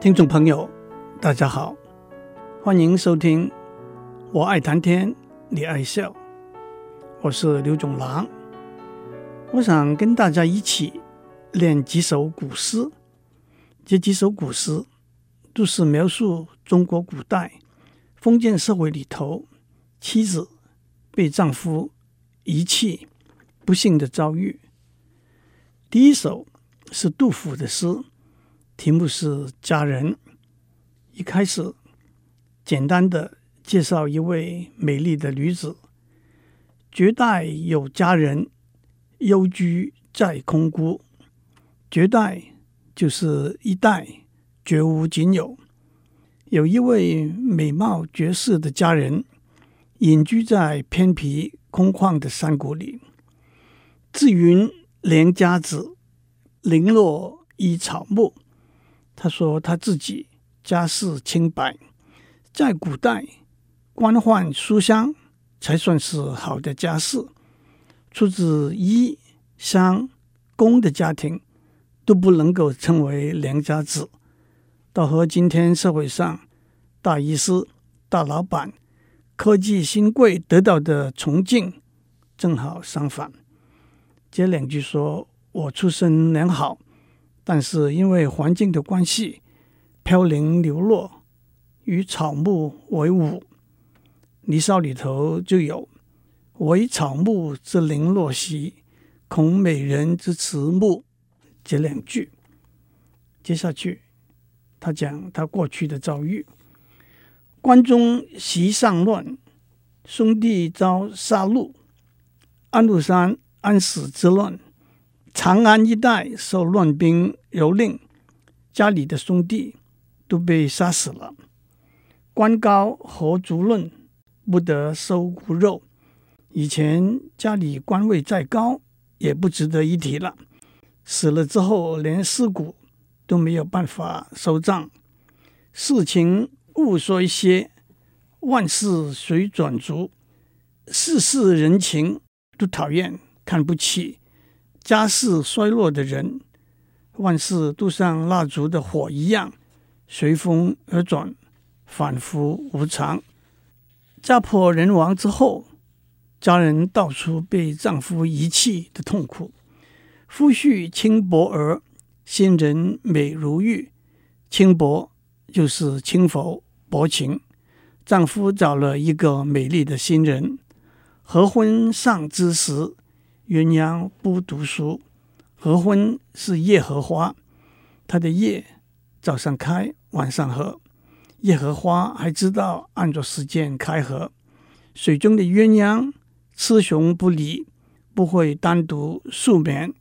听众朋友，大家好，欢迎收听《我爱谈天，你爱笑》，我是刘总郎。我想跟大家一起练几首古诗，这几首古诗都是描述中国古代封建社会里头妻子被丈夫遗弃不幸的遭遇。第一首是杜甫的诗。题目是《佳人》。一开始，简单的介绍一位美丽的女子。绝代有佳人，幽居在空谷。绝代就是一代，绝无仅有。有一位美貌绝世的佳人，隐居在偏僻空旷的山谷里。自云良家子，零落依草木。他说：“他自己家世清白，在古代，官宦书香才算是好的家世。出自医、商、工的家庭都不能够称为良家子，倒和今天社会上大医师、大老板、科技新贵得到的崇敬正好相反。”这两句说：“我出身良好。”但是因为环境的关系，飘零流落，与草木为伍。《离骚》里头就有“惟草木之零落兮，恐美人之迟暮”这两句。接下去，他讲他过去的遭遇：关中袭上乱，兄弟遭杀戮；安禄山安史之乱。长安一带受乱兵蹂躏，家里的兄弟都被杀死了。官高何足论，不得收骨肉。以前家里官位再高，也不值得一提了。死了之后，连尸骨都没有办法收葬。世情物衰歇，万事随转逐。世事人情都讨厌看不起。家世衰落的人，万事都像蜡烛的火一样，随风而转，反复无常。家破人亡之后，家人到处被丈夫遗弃的痛苦。夫婿轻薄儿，新人美如玉。轻薄就是轻浮薄情。丈夫找了一个美丽的新人，合婚丧之时。鸳鸯不读书，合婚是夜合花，它的叶早上开，晚上合。夜合花还知道按着时间开合。水中的鸳鸯雌雄不离，不会单独宿眠。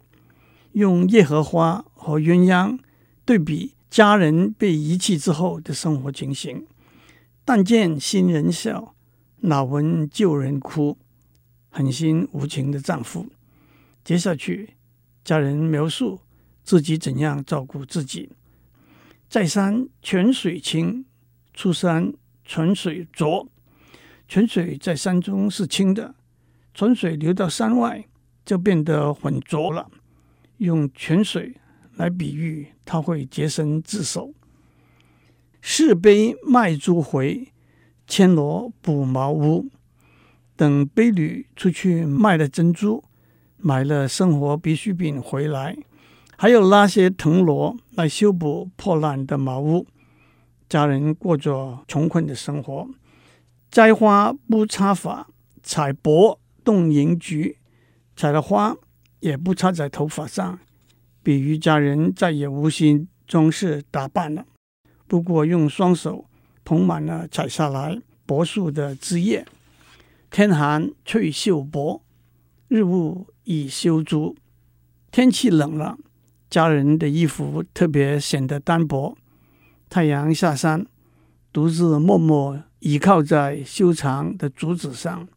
用夜合花和鸳鸯对比家人被遗弃之后的生活情形。但见新人笑，哪闻旧人哭。狠心无情的丈夫。接下去，家人描述自己怎样照顾自己。在山泉水清，出山泉水浊。泉水在山中是清的，泉水流到山外就变得浑浊了。用泉水来比喻，他会洁身自守。市陂卖珠回，牵罗补茅屋。等陂女出去卖了珍珠。买了生活必需品回来，还有拉些藤萝来修补破烂的茅屋。家人过着穷困的生活，摘花不插发，采柏动银菊。采了花也不插在头发上，比喻家人再也无心装饰打扮了。不过用双手捧满了采下来柏树的枝叶。天寒翠绣柏，日暮。以修竹，天气冷了，家人的衣服特别显得单薄。太阳下山，独自默默倚靠在修长的竹子上，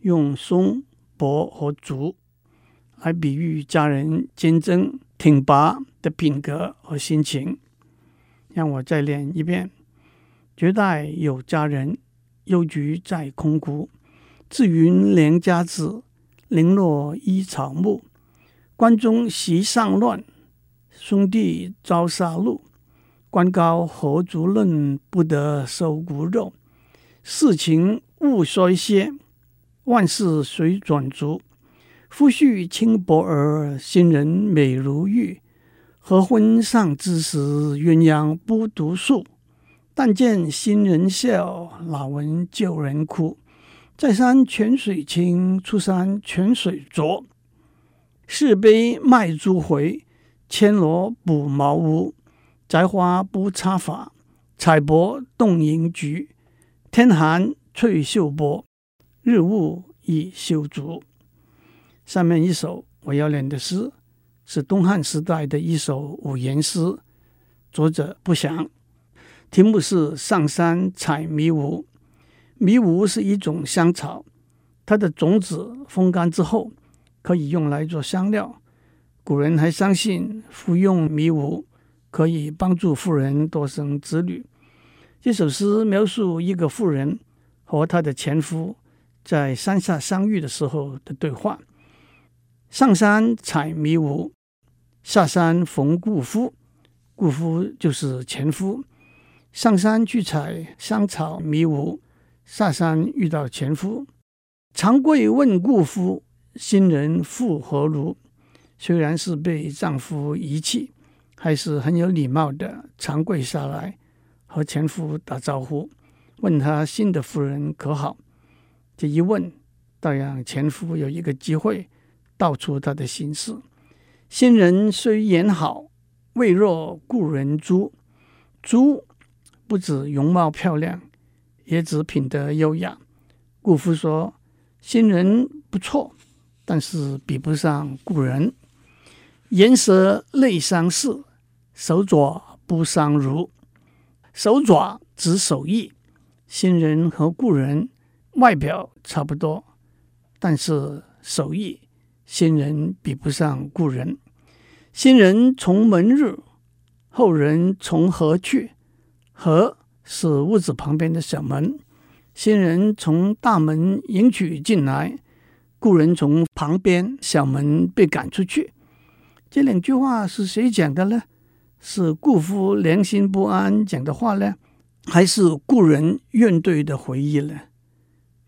用松、柏和竹来比喻家人坚贞挺拔的品格和心情。让我再练一遍：绝代有佳人，幽居在空谷。自云良家子。零落依草木，关中席上乱，兄弟遭杀戮。官高何足论不得收骨肉。世情勿衰歇，万事随转逐。夫婿轻薄儿，新人美如玉。合婚丧之时，鸳鸯不独数。但见新人笑，哪闻旧人哭。在山泉水清，出山泉水浊。市杯卖珠回，牵罗补茅屋。摘花不插发，采柏动银菊。天寒翠袖薄，日暮已修竹。上面一首我要念的诗，是东汉时代的一首五言诗，作者不详。题目是《上山采迷芜》。迷芜是一种香草，它的种子风干之后可以用来做香料。古人还相信服用迷芜可以帮助妇人多生子女。这首诗描述一个妇人和她的前夫在山下相遇的时候的对话。上山采迷芜，下山逢故夫。故夫就是前夫。上山去采香草迷芜，下山遇到前夫。长贵问故夫，新人复何如？虽然是被丈夫遗弃，还是很有礼貌的长跪下来。和前夫打招呼，问他新的夫人可好？这一问，倒让前夫有一个机会道出他的心事。新人虽颜好，未若故人姿。姿不止容貌漂亮，也指品德优雅。顾夫说，新人不错，但是比不上故人。言舌类相似，手爪不伤如。手爪指手艺，新人和故人外表差不多，但是手艺新人比不上故人。新人从门入，后人从何去？何是屋子旁边的小门，新人从大门迎娶进来，故人从旁边小门被赶出去。这两句话是谁讲的呢？是故夫良心不安讲的话呢，还是故人怨怼的回忆呢？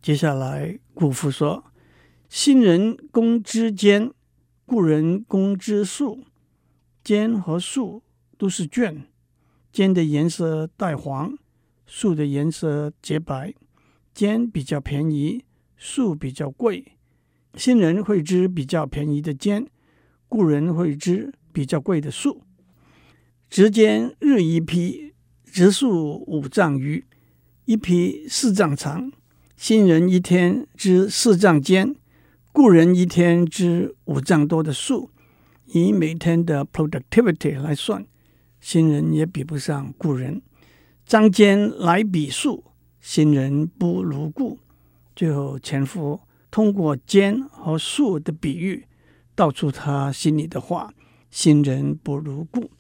接下来，故夫说：“新人工之间，故人工枝素。尖和素都是卷，尖的颜色带黄，树的颜色洁白。尖比较便宜，树比较贵。新人会织比较便宜的尖，故人会织比较贵的树。”织间日一批，织树五丈余，一批四丈长。新人一天织四丈尖，故人一天织五丈多的树。以每天的 productivity 来算，新人也比不上故人。张坚来比素，新人不如故。最后，前夫通过坚和树的比喻，道出他心里的话：新人不如故。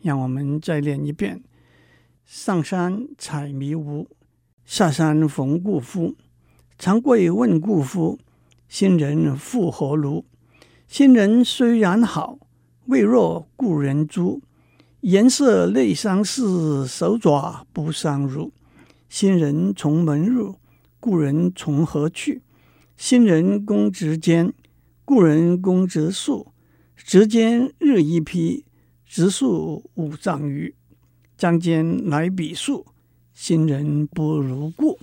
让我们再练一遍：上山采迷芜，下山逢故夫。长贵问故夫，新人复何如？新人虽然好，未若故人姿。颜色类相似，手爪不相如。新人从门入，故人从何去？新人工织间，故人工织素。织间日一批。直数五丈余，张尖来比素，新人不如故。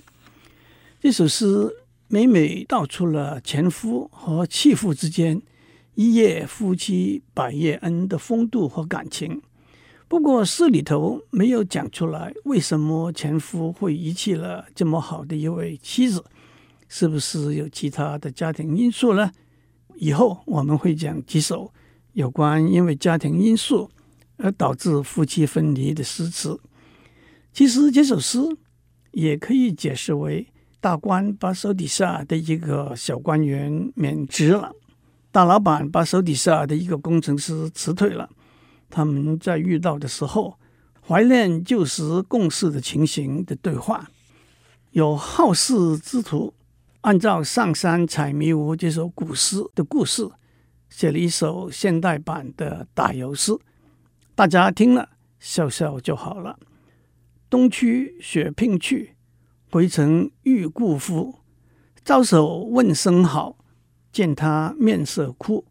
这首诗每每道出了前夫和弃妇之间一夜夫妻百夜恩的风度和感情。不过诗里头没有讲出来，为什么前夫会遗弃了这么好的一位妻子？是不是有其他的家庭因素呢？以后我们会讲几首有关因为家庭因素。而导致夫妻分离的诗词，其实这首诗也可以解释为大官把手底下的一个小官员免职了，大老板把手底下的一个工程师辞退了。他们在遇到的时候，怀念旧时共事的情形的对话。有好事之徒按照《上山采迷芜》这首古诗的故事，写了一首现代版的打油诗。大家听了，笑笑就好了。东去血拼去，回程遇故夫。招手问声好，见他面色枯。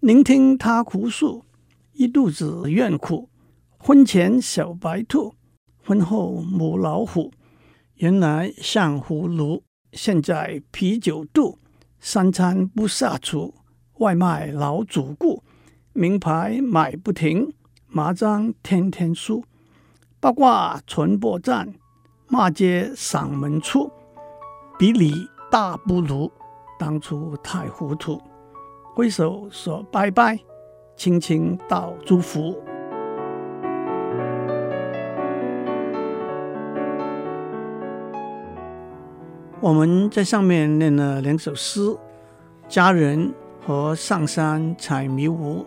聆听他哭诉，一肚子怨苦。婚前小白兔，婚后母老虎。原来像葫芦，现在啤酒肚。三餐不下厨，外卖老主顾。名牌买不停，麻将天天输。八卦传播站，骂街嗓门粗。比你大不如，当初太糊涂。挥手说拜拜，轻轻道祝福。我们在上面念了两首诗，《佳人》和《上山采迷雾》，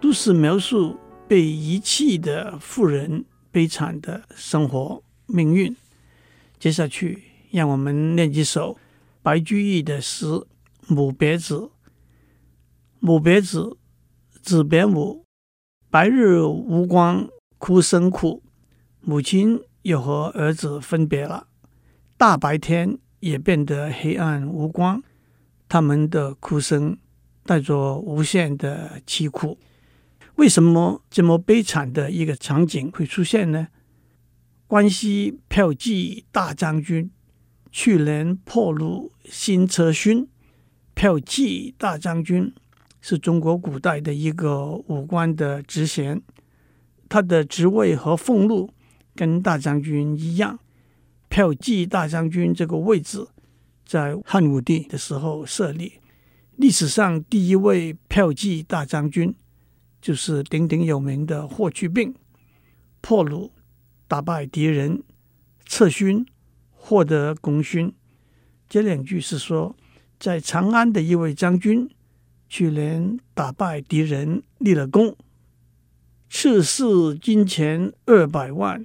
都是描述被遗弃的妇人悲惨的生活命运。接下去，让我们念几首白居易的诗《母别子》。母别子，子别母，白日无光，哭声苦。母亲又和儿子分别了，大白天。也变得黑暗无光，他们的哭声带着无限的凄苦。为什么这么悲惨的一个场景会出现呢？关西驃骑大将军，去年破虏新车勋。驃骑大将军是中国古代的一个武官的职衔，他的职位和俸禄跟大将军一样。票骑大将军这个位置，在汉武帝的时候设立。历史上第一位票骑大将军，就是鼎鼎有名的霍去病。破虏，打败敌人，册勋，获得功勋。这两句是说，在长安的一位将军，去年打败敌人，立了功，赐赐金钱二百万。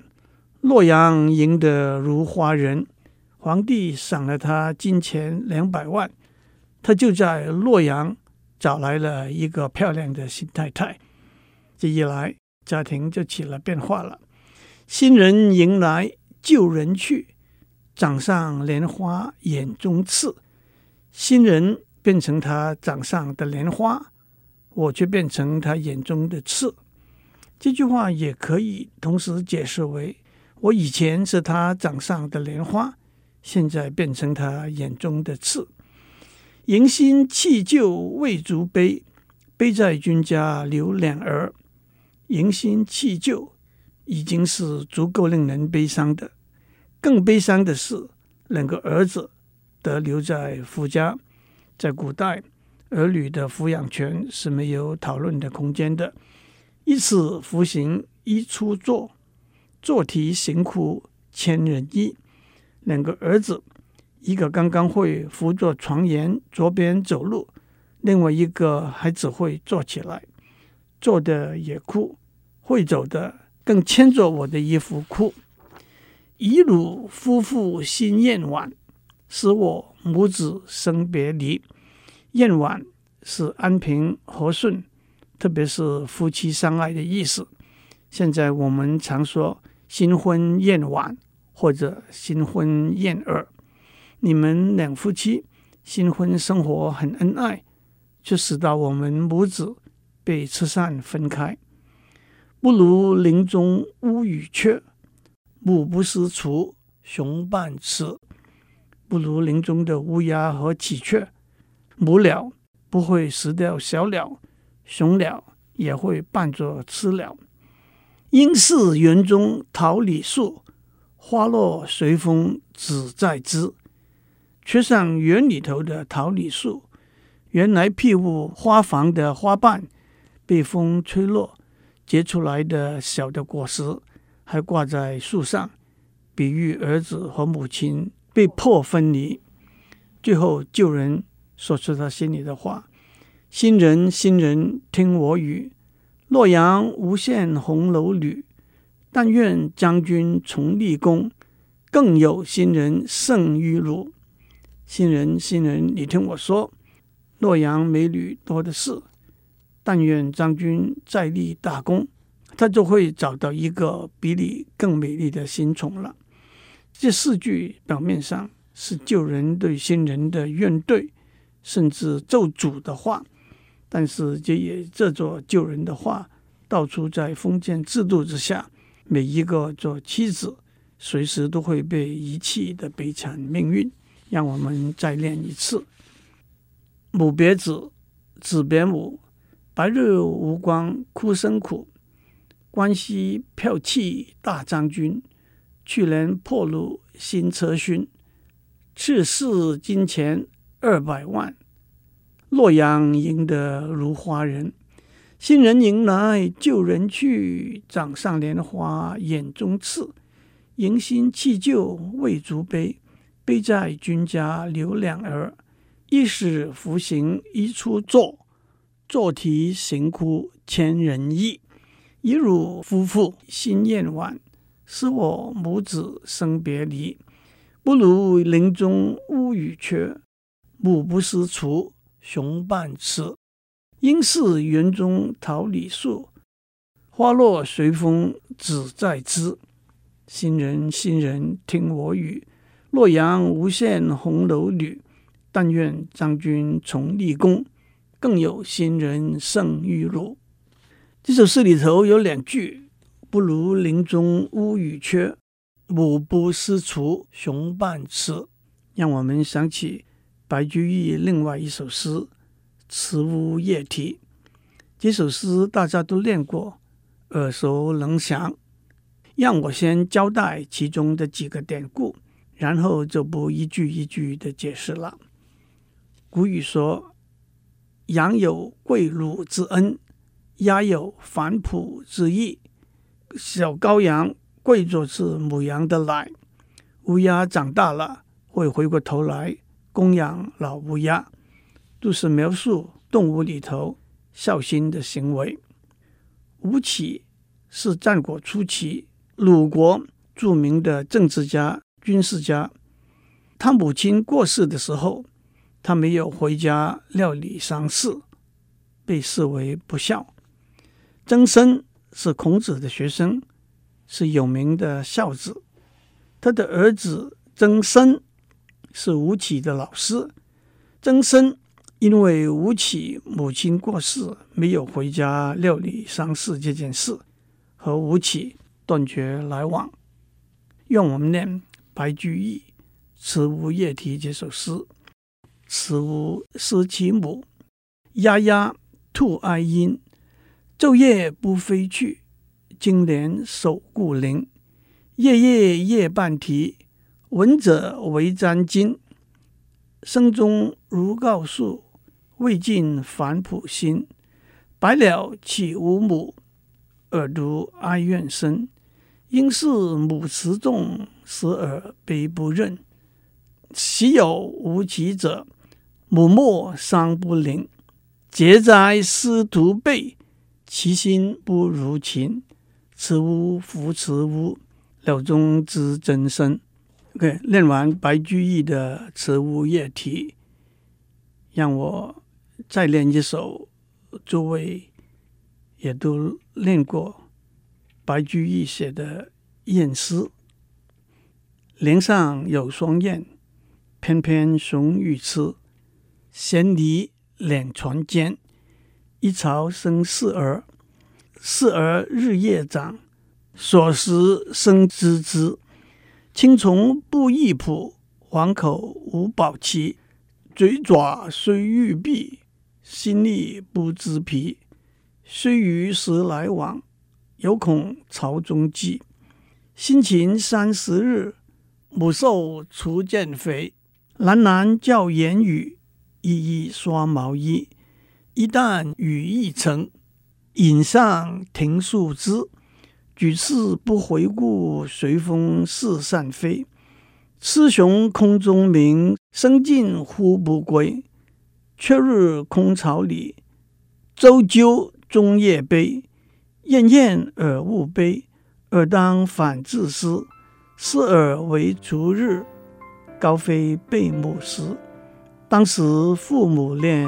洛阳赢得如花人，皇帝赏了他金钱两百万，他就在洛阳找来了一个漂亮的新太太。这一来，家庭就起了变化了。新人迎来旧人去，掌上莲花眼中刺。新人变成他掌上的莲花，我却变成他眼中的刺。这句话也可以同时解释为。我以前是他掌上的莲花，现在变成他眼中的刺。迎新弃旧未足悲，悲在君家留两儿。迎新弃旧已经是足够令人悲伤的，更悲伤的是两个儿子得留在夫家。在古代，儿女的抚养权是没有讨论的空间的。一次服刑一出坐。坐题行苦千人意，两个儿子，一个刚刚会扶着床沿左边走路，另外一个还只会坐起来，坐的也哭，会走的更牵着我的衣服哭。遗虏夫妇心厌晚，使我母子生别离。燕晚是安平和顺，特别是夫妻相爱的意思。现在我们常说。新婚燕晚或者新婚燕尔，你们两夫妻新婚生活很恩爱，却使到我们母子被拆散分开。不如林中乌与鹊，母不识雏，雄伴雌。不如林中的乌鸦和喜鹊，母鸟不会食掉小鸟，雄鸟也会扮作吃鸟。应是园中桃李树，花落随风只在枝。缺上园里头的桃李树，原来庇护花房的花瓣被风吹落，结出来的小的果实还挂在树上，比喻儿子和母亲被迫分离。最后旧人说出他心里的话：“新人，新人，听我语。”洛阳无限红楼女，但愿将军重立功，更有新人胜于汝。新人，新人，你听我说，洛阳美女多的是，但愿将军再立大功，他就会找到一个比你更美丽的新宠了。这四句表面上是旧人对新人的怨怼，甚至咒诅的话，但是这也这座旧人的话，道出在封建制度之下，每一个做妻子随时都会被遗弃的悲惨命运。让我们再练一次：母别子，子别母。白日无光哭声苦，关西驃骑大将军，去年破虏新车勋。赤市金钱二百万，洛阳赢得如花人。新人迎来旧人去，掌上莲花眼中刺。迎新弃旧未足悲，悲在君家留两儿。一使服行一出作。坐啼行哭千人意，一入夫妇心厌晚，是我母子生别离。不如林中乌羽雀，母不识雏雄半雌。应是园中桃李树，花落随风只在枝。新人新人听我语，洛阳无限红楼女，但愿将军重立功。更有新人胜玉露。这首诗里头有两句：“不如林中乌羽雀，母不识雏雄半雌。”让我们想起白居易另外一首诗《慈乌夜啼》。这首诗大家都练过，耳熟能详。让我先交代其中的几个典故，然后就不一句一句的解释了。古语说。羊有跪乳之恩，鸭有反哺之义。小羔羊跪着吃母羊的奶，乌鸦长大了会回过头来供养老乌鸦，都是描述动物里头孝心的行为。吴起是战国初期鲁国著名的政治家、军事家，他母亲过世的时候。他没有回家料理丧事，被视为不孝。曾参是孔子的学生，是有名的孝子。他的儿子曾参是吴起的老师。曾参因为吴起母亲过世，没有回家料理丧事这件事，和吴起断绝来往。愿我们念白居易《慈乌夜啼》这首诗。慈乌思其母，鸭鸭兔哀音。昼夜不飞去，金莲守故林。夜夜夜半啼，闻者为沾巾。声中如告诉，未尽反哺心。白鸟岂无母？尔独哀怨深。应是母慈重，使尔悲不任。昔有无其者。母莫伤不灵，嗟哉师徒辈，其心不如琴。慈乌复慈乌，鸟中知真声。OK，念完白居易的《慈乌夜啼》，让我再念一首，诸位也都念过白居易写的燕诗。林上有双燕，翩翩雄与雌。衔泥两船间，一巢生四儿，四儿日夜长，所食声孜孜。青虫不翼谱，黄口无保期。嘴爪虽欲闭，心力不知疲。须臾时来往，犹恐巢中齎。辛勤三十日，母瘦雏渐肥。喃喃教言语。一一刷毛衣，一旦羽翼成，引上庭树枝。举翅不回顾，随风似散飞。雌雄空中鸣，声尽呼不归。却日空巢里，啁啾终夜悲。燕燕尔勿悲，尔当反自思。思尔为逐日，高飞被母时。当时父母恋，